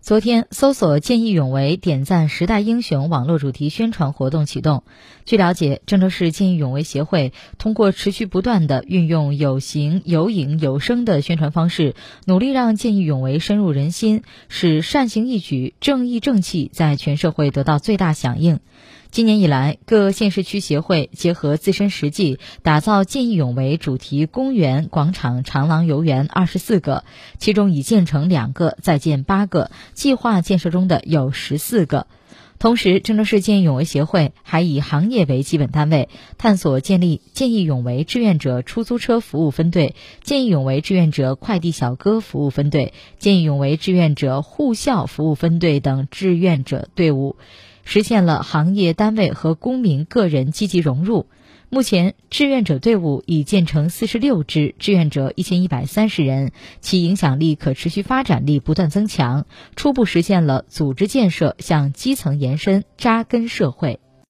昨天，搜索见义勇为、点赞时代英雄网络主题宣传活动启动。据了解，郑州市见义勇为协会通过持续不断的运用有形、有影、有声的宣传方式，努力让见义勇为深入人心，使善行义举、正义正气在全社会得到最大响应。今年以来，各县市区协会结合自身实际，打造见义勇为主题公园、广场、长廊、游园二十四个，其中已建成两个，在建八个，计划建设中的有十四个。同时，郑州市见义勇为协会还以行业为基本单位，探索建立见义勇为志愿者出租车服务分队、见义勇为志愿者快递小哥服务分队、见义勇为志愿者护校服务分队等志愿者队伍。实现了行业单位和公民个人积极融入。目前，志愿者队伍已建成四十六支，志愿者一千一百三十人，其影响力、可持续发展力不断增强，初步实现了组织建设向基层延伸、扎根社会。